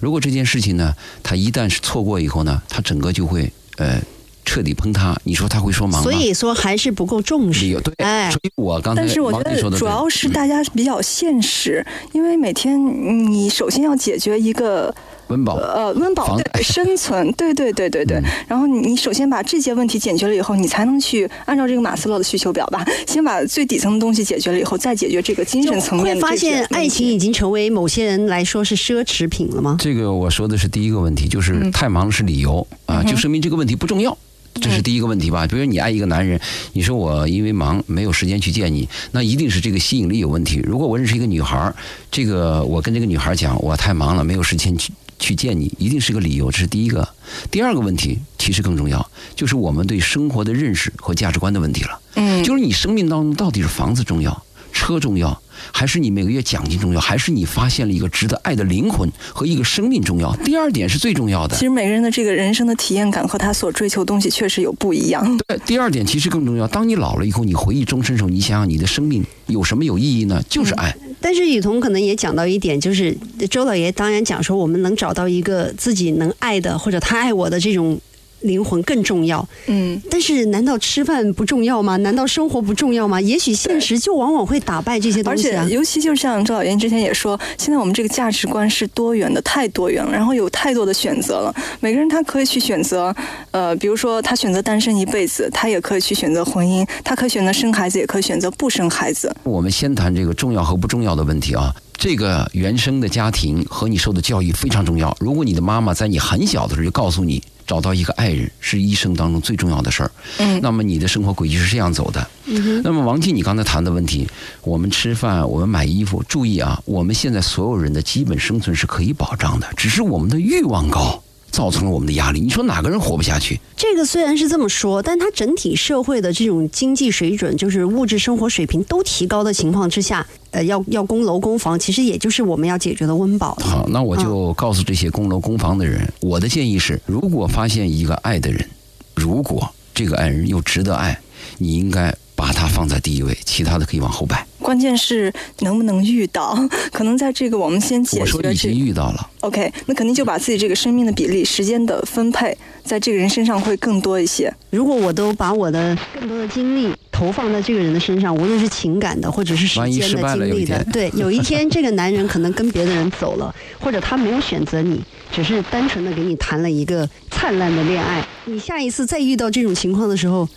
[SPEAKER 2] 如果这件事情呢，他一旦是错过以后呢，他整个就会呃。彻底崩塌，你说他会说忙吗？
[SPEAKER 5] 所以说还是不够重视。
[SPEAKER 2] 对，哎，所以我刚才
[SPEAKER 4] 但是我觉得主要是大家比较现实，因为每天你首先要解决一个
[SPEAKER 2] 温饱，
[SPEAKER 4] 呃，温饱对 生存，对对对对对。然后你首先把这些问题解决了以后，你才能去按照这个马斯洛的需求表吧，先把最底层的东西解决了以后，再解决这个精神层面。
[SPEAKER 5] 会发现爱情已经成为某些人来说是奢侈品了吗？
[SPEAKER 2] 这个我说的是第一个问题，就是太忙是理由啊，就说明这个问题不重要。这是第一个问题吧？比如你爱一个男人，你说我因为忙没有时间去见你，那一定是这个吸引力有问题。如果我认识一个女孩，这个我跟这个女孩讲我太忙了，没有时间去去见你，一定是个理由。这是第一个。第二个问题其实更重要，就是我们对生活的认识和价值观的问题了。嗯，就是你生命当中到底是房子重要，车重要？还是你每个月奖金重要，还是你发现了一个值得爱的灵魂和一个生命重要？第二点是最重要的。
[SPEAKER 4] 其实每个人的这个人生的体验感和他所追求的东西确实有不一样。
[SPEAKER 2] 对，第二点其实更重要。当你老了以后，你回忆终身的时候，你想想你的生命有什么有意义呢？就是爱。
[SPEAKER 5] 但是雨桐可能也讲到一点，就是周老爷当然讲说，我们能找到一个自己能爱的，或者他爱我的这种。灵魂更重要，嗯，但是难道吃饭不重要吗？难道生活不重要吗？也许现实就往往会打败这些东西
[SPEAKER 4] 啊。而且，尤其就像周老爷之前也说，现在我们这个价值观是多元的，太多元了，然后有太多的选择了。每个人他可以去选择，呃，比如说他选择单身一辈子，他也可以去选择婚姻，他可以选择生孩子，也可以选择不生孩子。
[SPEAKER 2] 我们先谈这个重要和不重要的问题啊。这个原生的家庭和你受的教育非常重要。如果你的妈妈在你很小的时候就告诉你。找到一个爱人是一生当中最重要的事儿。嗯，那么你的生活轨迹是这样走的。嗯那么王静，你刚才谈的问题，我们吃饭，我们买衣服，注意啊，我们现在所有人的基本生存是可以保障的，只是我们的欲望高。造成了我们的压力，你说哪个人活不下去？
[SPEAKER 5] 这个虽然是这么说，但它整体社会的这种经济水准，就是物质生活水平都提高的情况之下，呃，要要供楼供房，其实也就是我们要解决的温饱。
[SPEAKER 2] 好，那我就告诉这些供楼供房的人，我的建议是：如果发现一个爱的人，如果这个爱人又值得爱，你应该把他放在第一位，其他的可以往后摆。
[SPEAKER 4] 关键是能不能遇到？可能在这个我们先解决。我
[SPEAKER 2] 说已经遇到了。
[SPEAKER 4] OK，那肯定就把自己这个生命的比例、时间的分配，在这个人身上会更多一些。
[SPEAKER 5] 如果我都把我的更多的精力投放在这个人的身上，无论是情感的或者是时间的精力的，对，有一天这个男人可能跟别的人走了，或者他没有选择你，只是单纯的给你谈了一个灿烂的恋爱。你下一次再遇到这种情况的时候。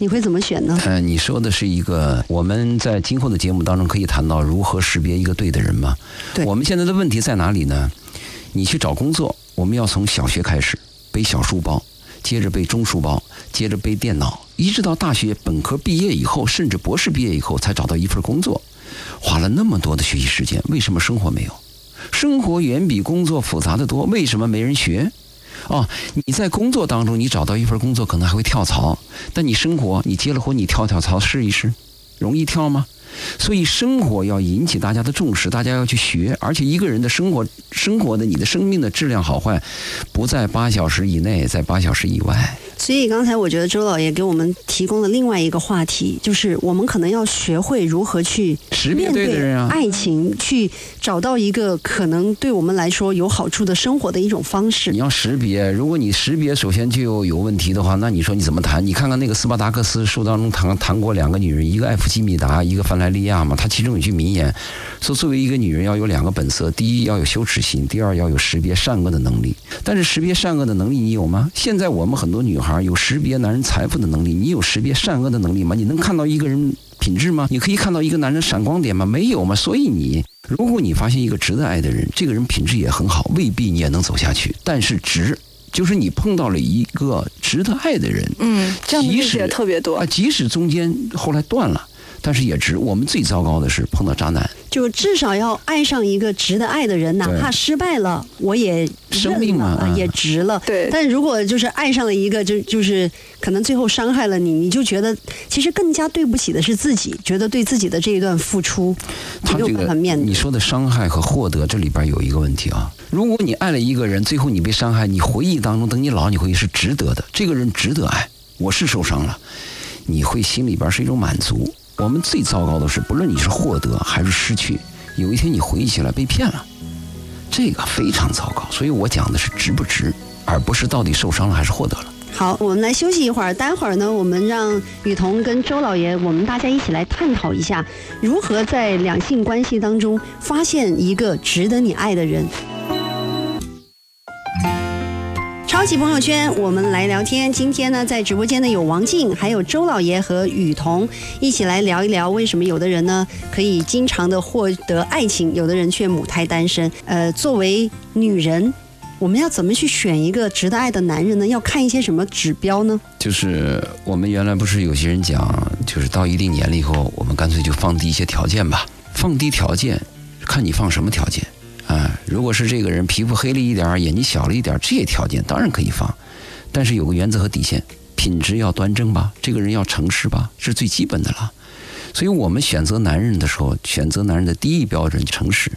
[SPEAKER 5] 你会怎么选呢？
[SPEAKER 2] 嗯，你说的是一个我们在今后的节目当中可以谈到如何识别一个对的人吗？
[SPEAKER 5] 对。
[SPEAKER 2] 我们现在的问题在哪里呢？你去找工作，我们要从小学开始背小书包，接着背中书包，接着背电脑，一直到大学本科毕业以后，甚至博士毕业以后才找到一份工作，花了那么多的学习时间，为什么生活没有？生活远比工作复杂的多，为什么没人学？哦，你在工作当中，你找到一份工作，可能还会跳槽。但你生活，你结了婚，你跳跳槽试一试，容易跳吗？所以生活要引起大家的重视，大家要去学。而且一个人的生活，生活的你的生命的质量好坏，不在八小时以内，在八小时以外。
[SPEAKER 5] 所以刚才我觉得周老爷给我们提供了另外一个话题，就是我们可能要学会如何去
[SPEAKER 2] 识别
[SPEAKER 5] 面对
[SPEAKER 2] 对的人啊，
[SPEAKER 5] 爱情，去找到一个可能对我们来说有好处的生活的一种方式
[SPEAKER 2] 你。要识别，如果你识别首先就有问题的话，那你说你怎么谈？你看看那个斯巴达克斯书当中谈谈过两个女人，一个艾弗基米达，一个范莱利亚嘛。他其中有一句名言，说作为一个女人要有两个本色，第一要有羞耻心，第二要有识别善恶的能力。但是识别善恶的能力你有吗？现在我们很多女孩有识别男人财富的能力，你有识别善恶的能力吗？你能看到一个人品质吗？你可以看到一个男人闪光点吗？没有吗？所以你，如果你发现一个值得爱的人，这个人品质也很好，未必你也能走下去。但是值，就是你碰到了一个值得爱的人，
[SPEAKER 4] 嗯，这样的例子也特别多
[SPEAKER 2] 啊，。即使中间后来断了，但是也值。我们最糟糕的是碰到渣男，
[SPEAKER 5] 就至少要爱上一个值得爱的人，哪怕失败了，我也
[SPEAKER 2] 生命嘛
[SPEAKER 5] 也值了。
[SPEAKER 4] 对
[SPEAKER 5] 但如果就是爱上了一个，就就是可能最后伤害了你，你就觉得其实更加对不起的是自己，觉得对自己的这一段付出没有
[SPEAKER 2] 他这个
[SPEAKER 5] 办法面对。
[SPEAKER 2] 你说的伤害和获得，这里边有一个问题啊。如果你爱了一个人，最后你被伤害，你回忆当中，等你老，你回忆是值得的，这个人值得爱。我是受伤了，你会心里边是一种满足。我们最糟糕的是，不论你是获得还是失去，有一天你回忆起来被骗了，这个非常糟糕。所以我讲的是值不值，而不是到底受伤了还是获得了。
[SPEAKER 5] 好，我们来休息一会儿，待会儿呢，我们让雨桐跟周老爷，我们大家一起来探讨一下，如何在两性关系当中发现一个值得你爱的人。超级朋友圈，我们来聊天。今天呢，在直播间呢有王静，还有周老爷和雨桐，一起来聊一聊为什么有的人呢可以经常的获得爱情，有的人却母胎单身。呃，作为女人，我们要怎么去选一个值得爱的男人呢？要看一些什么指标呢？
[SPEAKER 2] 就是我们原来不是有些人讲，就是到一定年龄以后，我们干脆就放低一些条件吧。放低条件，看你放什么条件啊。如果是这个人皮肤黑了一点，眼睛小了一点，这些条件当然可以放，但是有个原则和底线，品质要端正吧，这个人要诚实吧，这是最基本的了。所以我们选择男人的时候，选择男人的第一标准诚实。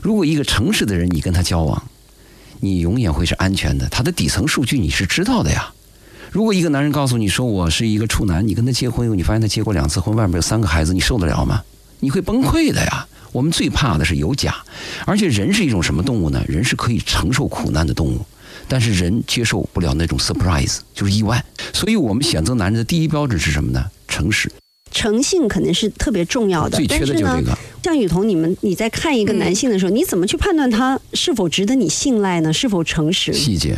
[SPEAKER 2] 如果一个诚实的人，你跟他交往，你永远会是安全的，他的底层数据你是知道的呀。如果一个男人告诉你说我是一个处男，你跟他结婚以后，你发现他结过两次婚，外面有三个孩子，你受得了吗？你会崩溃的呀。我们最怕的是有假，而且人是一种什么动物呢？人是可以承受苦难的动物，但是人接受不了那种 surprise，就是意外。所以我们选择男人的第一标准是什么呢？诚实，
[SPEAKER 5] 诚信肯定是特别重要的，
[SPEAKER 2] 最缺的就是这个。
[SPEAKER 5] 像雨桐，你们你在看一个男性的时候，你怎么去判断他是否值得你信赖呢？是否诚实？
[SPEAKER 2] 细节，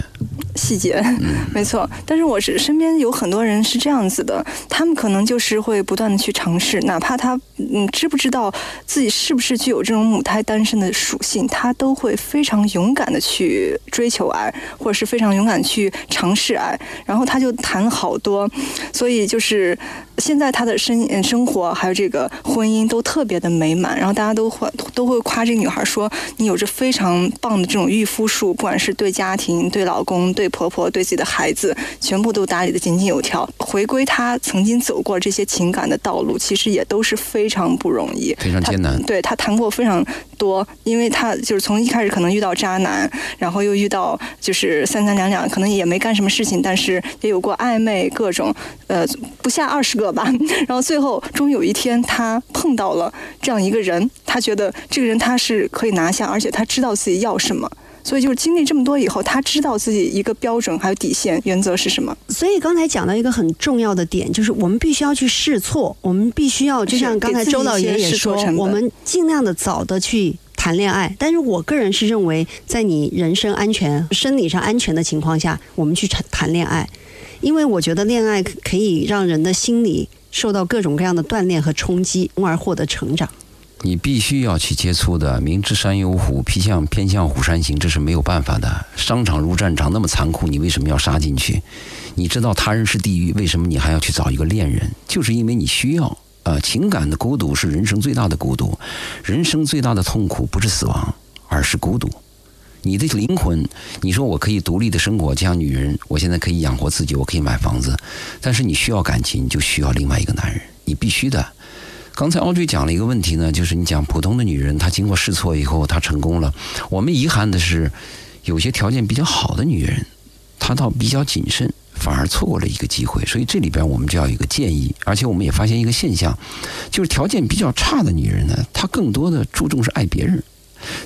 [SPEAKER 4] 细节，
[SPEAKER 2] 嗯
[SPEAKER 4] 没错。但是我是身边有很多人是这样子的，他们可能就是会不断的去尝试，哪怕他嗯知不知道自己是不是具有这种母胎单身的属性，他都会非常勇敢的去追求爱，或者是非常勇敢去尝试爱。然后他就谈好多，所以就是现在他的生嗯生活还有这个婚姻都特别的美满，然后大家都会都会夸这个女孩说你有着非常棒的这种御夫术，不管是对家庭、对老公、对婆婆、对自己的孩子，全部都打理的井井有条。回归她曾经走过这些情感的道路，其实也都是非常不容易，
[SPEAKER 2] 非常艰难。
[SPEAKER 4] 对她谈过非常多，因为她就是从一开始可能遇到渣男，然后又遇到就是三三两两，可能也没干什么事情，但是也有过暧昧各种，呃，不下二十个吧。然后最后终于有一天，她碰到了这样一个人，她觉得这个人他是可以拿下，而且他知道自己要什么。所以就是经历这么多以后，他知道自己一个标准还有底线原则是什么。
[SPEAKER 5] 所以刚才讲到一个很重要的点，就是我们必须要去试错，我们必须要就像刚才周老爷也说，我们尽量的早的去谈恋爱。但是我个人是认为，在你人身安全、生理上安全的情况下，我们去谈谈恋爱，因为我觉得恋爱可以让人的心理受到各种各样的锻炼和冲击，从而获得成长。
[SPEAKER 2] 你必须要去接触的，明知山有虎，偏向偏向虎山行，这是没有办法的。商场如战场，那么残酷，你为什么要杀进去？你知道他人是地狱，为什么你还要去找一个恋人？就是因为你需要。呃，情感的孤独是人生最大的孤独，人生最大的痛苦不是死亡，而是孤独。你的灵魂，你说我可以独立的生活，就像女人，我现在可以养活自己，我可以买房子，但是你需要感情，就需要另外一个男人，你必须的。刚才奥追讲了一个问题呢，就是你讲普通的女人，她经过试错以后，她成功了。我们遗憾的是，有些条件比较好的女人，她倒比较谨慎，反而错过了一个机会。所以这里边我们就要有个建议，而且我们也发现一个现象，就是条件比较差的女人呢，她更多的注重是爱别人；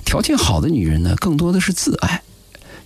[SPEAKER 2] 条件好的女人呢，更多的是自爱。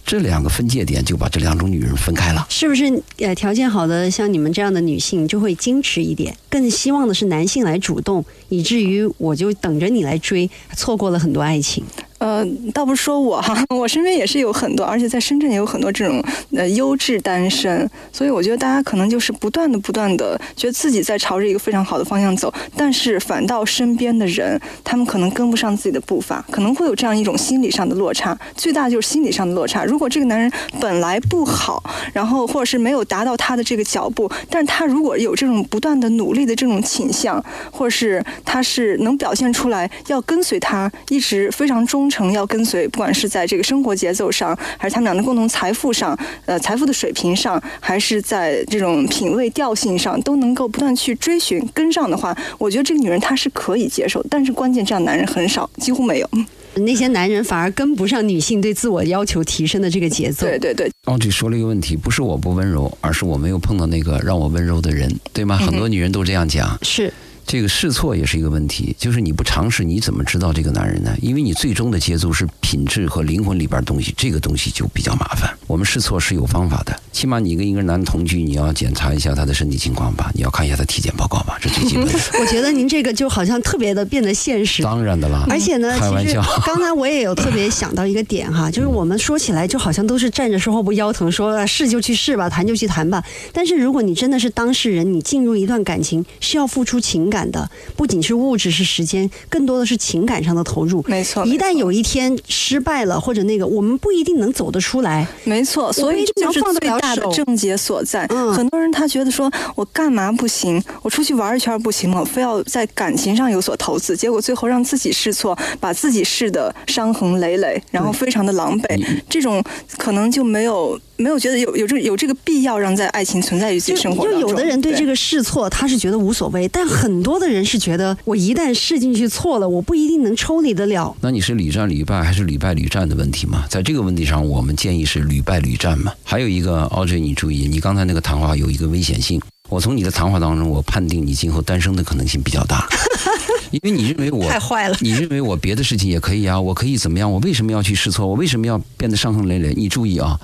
[SPEAKER 2] 这两个分界点就把这两种女人分开了。
[SPEAKER 5] 是不是？呃，条件好的像你们这样的女性就会矜持一点，更希望的是男性来主动，以至于我就等着你来追，错过了很多爱情。
[SPEAKER 4] 呃，倒不是说我哈，我身边也是有很多，而且在深圳也有很多这种呃优质单身，所以我觉得大家可能就是不断的、不断的觉得自己在朝着一个非常好的方向走，但是反倒身边的人他们可能跟不上自己的步伐，可能会有这样一种心理上的落差。最大就是心理上的落差。如果这个男人本来不好，然后或者是没有达到他的这个脚步，但是他如果有这种不断的努力的这种倾向，或者是他是能表现出来要跟随他，一直非常忠。诚要跟随，不管是在这个生活节奏上，还是他们俩的共同财富上，呃，财富的水平上，还是在这种品味调性上，都能够不断去追寻跟上的话，我觉得这个女人她是可以接受。但是关键，这样男人很少，几乎没有。
[SPEAKER 5] 那些男人反而跟不上女性对自我要求提升的这个节奏。
[SPEAKER 4] 对对对。
[SPEAKER 2] 奥吉说了一个问题，不是我不温柔，而是我没有碰到那个让我温柔的人，对吗？很多女人都这样讲。
[SPEAKER 5] 是。
[SPEAKER 2] 这个试错也是一个问题，就是你不尝试，你怎么知道这个男人呢？因为你最终的接触是品质和灵魂里边东西，这个东西就比较麻烦。我们试错是有方法的，起码你跟一个男同居，你要检查一下他的身体情况吧，你要看一下他体检报告吧，这最基本的。
[SPEAKER 5] 我觉得您这个就好像特别的变得现实。
[SPEAKER 2] 当然的啦，
[SPEAKER 5] 而且呢，
[SPEAKER 2] 其实
[SPEAKER 5] 刚才我也有特别想到一个点哈，就是我们说起来就好像都是站着说话不腰疼，说试就去试吧，谈就去谈吧。但是如果你真的是当事人，你进入一段感情是要付出情感的，不仅。是物质是时间，更多的是情感上的投入。
[SPEAKER 4] 没错，
[SPEAKER 5] 一旦有一天失败了或者那个，我们不一定能走得出来。
[SPEAKER 4] 没错，所以这就是最大的症结所在。很多人他觉得说，我干嘛不行？我出去玩一圈不行吗？非要在感情上有所投资，结果最后让自己试错，把自己试的伤痕累累，然后非常的狼狈。这种可能就没有。没有觉得有有这有这个必要让在爱情存在于自己生活
[SPEAKER 5] 中。就有的人对这个试错他是觉得无所谓，但很多的人是觉得我一旦试进去错了，我不一定能抽离得了。
[SPEAKER 2] 那你是屡战屡败还是屡败屡战的问题吗？在这个问题上，我们建议是屡败屡战嘛。还有一个奥 J，你注意，你刚才那个谈话有一个危险性。我从你的谈话当中，我判定你今后单身的可能性比较大，因为你认为我
[SPEAKER 5] 太坏了。
[SPEAKER 2] 你认为我别的事情也可以啊，我可以怎么样？我为什么要去试错？我为什么要变得伤痕累累？你注意啊。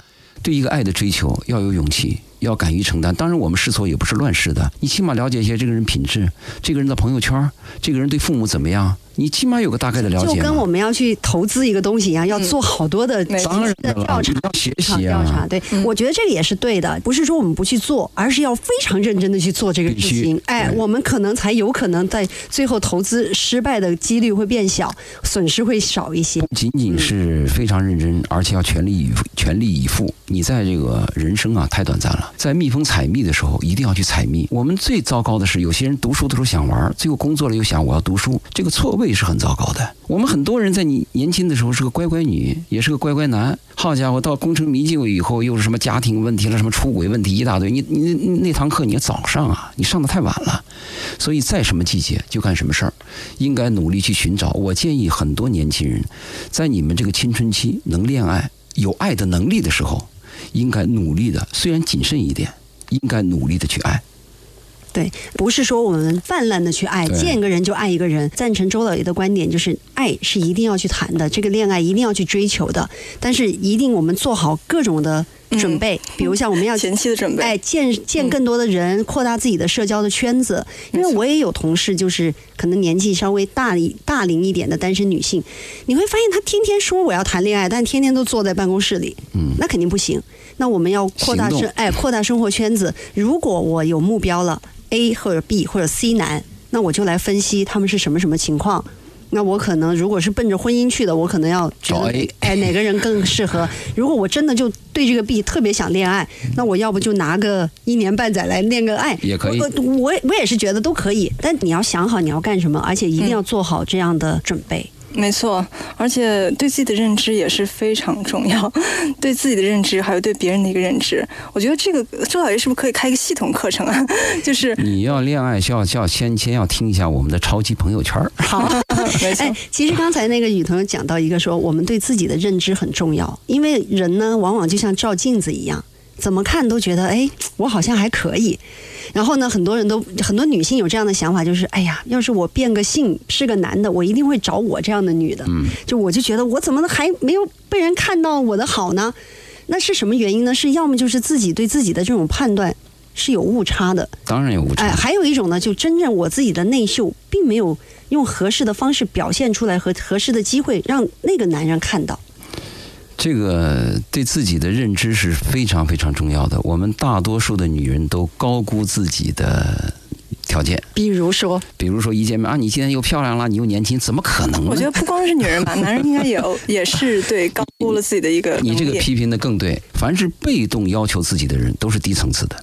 [SPEAKER 2] 对一个爱的追求要有勇气，要敢于承担。当然，我们试错也不是乱试的，你起码了解一下这个人品质，这个人的朋友圈，这个人对父母怎么样。你起码有个大概的了解，
[SPEAKER 5] 就跟我们要去投资一个东西一样，要做好多的
[SPEAKER 2] 当然
[SPEAKER 5] 的调查、
[SPEAKER 2] 学习
[SPEAKER 5] 调查。对，我觉得这个也是对的，不是说我们不去做，而是要非常认真的去做这个事情。哎，我们可能才有可能在最后投资失败的几率会变小，损失会少一些。
[SPEAKER 2] 不仅仅是非常认真，而且要全力以全力以赴。你在这个人生啊，太短暂了，在蜜蜂采蜜的时候，一定要去采蜜。我们最糟糕的是，有些人读书的时候想玩，最后工作了又想我要读书，这个错位。也是很糟糕的。我们很多人在你年轻的时候是个乖乖女，也是个乖乖男。好家伙，到功成名就以后，又是什么家庭问题了，什么出轨问题一大堆。你你那堂课你要早上啊，你上的太晚了。所以在什么季节就干什么事儿，应该努力去寻找。我建议很多年轻人，在你们这个青春期能恋爱、有爱的能力的时候，应该努力的，虽然谨慎一点，应该努力的去爱。
[SPEAKER 5] 对，不是说我们泛滥的去爱，见个人就爱一个人。赞成周老爷的观点，就是爱是一定要去谈的，这个恋爱一定要去追求的。但是一定我们做好各种的准备，比如像我们要
[SPEAKER 4] 前期的准备，
[SPEAKER 5] 哎，见见更多的人，扩大自己的社交的圈子。因为我也有同事，就是可能年纪稍微大一大龄一点的单身女性，你会发现她天天说我要谈恋爱，但天天都坐在办公室里，嗯，那肯定不行。那我们要扩大生，哎，扩大生活圈子。如果我有目标了。A 或者 B 或者 C 男，那我就来分析他们是什么什么情况。那我可能如果是奔着婚姻去的，我可能要
[SPEAKER 2] 找 A，
[SPEAKER 5] 哎，哪个人更适合？如果我真的就对这个 B 特别想恋爱，那我要不就拿个一年半载来恋个爱
[SPEAKER 2] 也可以。
[SPEAKER 5] 我我也是觉得都可以，但你要想好你要干什么，而且一定要做好这样的准备。
[SPEAKER 4] 没错，而且对自己的认知也是非常重要，对自己的认知，还有对别人的一个认知。我觉得这个周老爷是不是可以开一个系统课程啊？就是
[SPEAKER 2] 你要恋爱，需要需要先先要听一下我们的超级朋友圈
[SPEAKER 5] 好，
[SPEAKER 4] 没错。
[SPEAKER 5] 其实刚才那个雨桐讲到一个说，我们对自己的认知很重要，因为人呢，往往就像照镜子一样。怎么看都觉得，哎，我好像还可以。然后呢，很多人都很多女性有这样的想法，就是，哎呀，要是我变个性是个男的，我一定会找我这样的女的。
[SPEAKER 2] 嗯，
[SPEAKER 5] 就我就觉得我怎么还没有被人看到我的好呢？那是什么原因呢？是要么就是自己对自己的这种判断是有误差的，
[SPEAKER 2] 当然有误差。
[SPEAKER 5] 哎，还有一种呢，就真正我自己的内秀并没有用合适的方式表现出来，和合适的机会让那个男人看到。
[SPEAKER 2] 这个对自己的认知是非常非常重要的。我们大多数的女人都高估自己的条件，
[SPEAKER 5] 比如说，
[SPEAKER 2] 比如说一见面啊，你今天又漂亮了，你又年轻，怎么可能呢？
[SPEAKER 4] 我觉得不光是女人吧，男人应该也有也是对高估了自己的一个。
[SPEAKER 2] 你这个批评的更对。凡是被动要求自己的人，都是低层次的。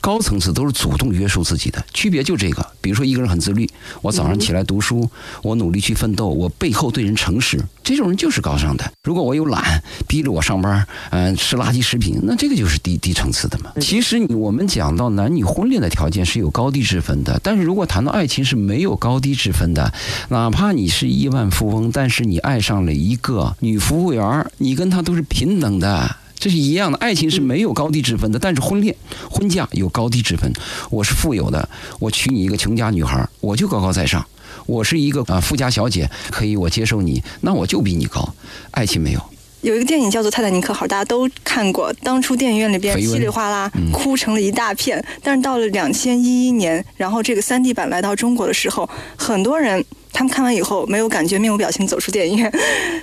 [SPEAKER 2] 高层次都是主动约束自己的，区别就这个。比如说，一个人很自律，我早上起来读书，我努力去奋斗，我背后对人诚实，这种人就是高尚的。如果我有懒，逼着我上班，嗯，吃垃圾食品，那这个就是低低层次的嘛。其实你我们讲到男女婚恋的条件是有高低之分的，但是如果谈到爱情是没有高低之分的。哪怕你是亿万富翁，但是你爱上了一个女服务员，你跟她都是平等的。这是一样的，爱情是没有高低之分的，但是婚恋、婚嫁有高低之分。我是富有的，我娶你一个穷家女孩，我就高高在上；我是一个啊富家小姐，可以我接受你，那我就比你高。爱情没有。
[SPEAKER 4] 有一个电影叫做《泰坦尼克号》，大家都看过。当初电影院里边稀里哗啦哭成了一大片，但是到了两千一一年，然后这个三 D 版来到中国的时候，很多人他们看完以后没有感觉，面无表情走出电影院。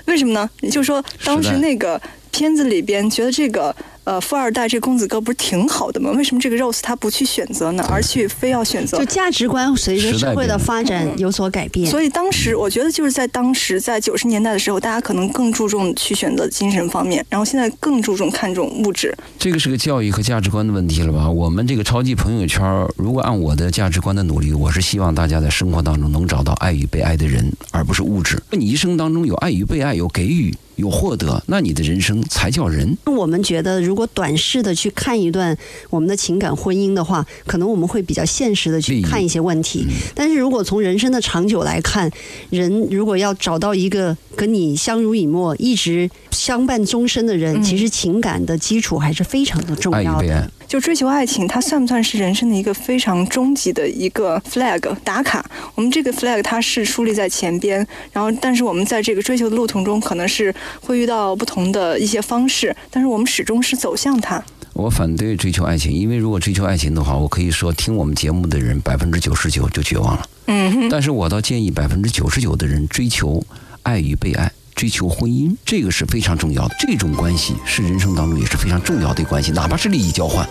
[SPEAKER 4] 为什么呢？也就是说，当时那个。片子里边觉得这个呃富二代这公子哥不是挺好的吗？为什么这个 Rose 他不去选择呢？而去非要选择？
[SPEAKER 5] 就价值观随着社会的发展有所改变。
[SPEAKER 4] 所以当时我觉得就是在当时在九十年代的时候，大家可能更注重去选择精神方面，然后现在更注重看重物质。
[SPEAKER 2] 这个是个教育和价值观的问题了吧？我们这个超级朋友圈，如果按我的价值观的努力，我是希望大家在生活当中能找到爱与被爱的人，而不是物质。你一生当中有爱与被爱，有给予。有获得，那你的人生才叫人。
[SPEAKER 5] 我们觉得，如果短视的去看一段我们的情感婚姻的话，可能我们会比较现实的去看一些问题。但是如果从人生的长久来看，人如果要找到一个跟你相濡以沫、一直相伴终身的人，其实情感的基础还是非常的重要的。
[SPEAKER 4] 就追求爱情，它算不算是人生的一个非常终极的一个 flag 打卡？我们这个 flag 它是树立在前边，然后但是我们在这个追求的路途中，可能是会遇到不同的一些方式，但是我们始终是走向它。
[SPEAKER 2] 我反对追求爱情，因为如果追求爱情的话，我可以说听我们节目的人百分之九十九就绝望了。
[SPEAKER 4] 嗯，
[SPEAKER 2] 但是我倒建议百分之九十九的人追求爱与被爱。追求婚姻，这个是非常重要的。这种关系是人生当中也是非常重要的关系，哪怕是利益交换，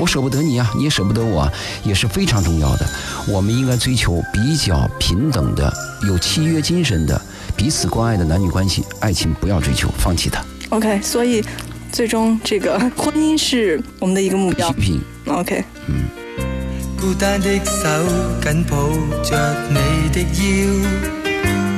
[SPEAKER 2] 我舍不得你啊，你也舍不得我，也是非常重要的。我们应该追求比较平等的、有契约精神的、彼此关爱的男女关系。爱情不要追求，放弃它。
[SPEAKER 4] OK，所以最终这个婚姻是我们的一个目标。
[SPEAKER 2] 批评。
[SPEAKER 4] OK。
[SPEAKER 2] 嗯。
[SPEAKER 8] 孤单的手紧抱着你的腰。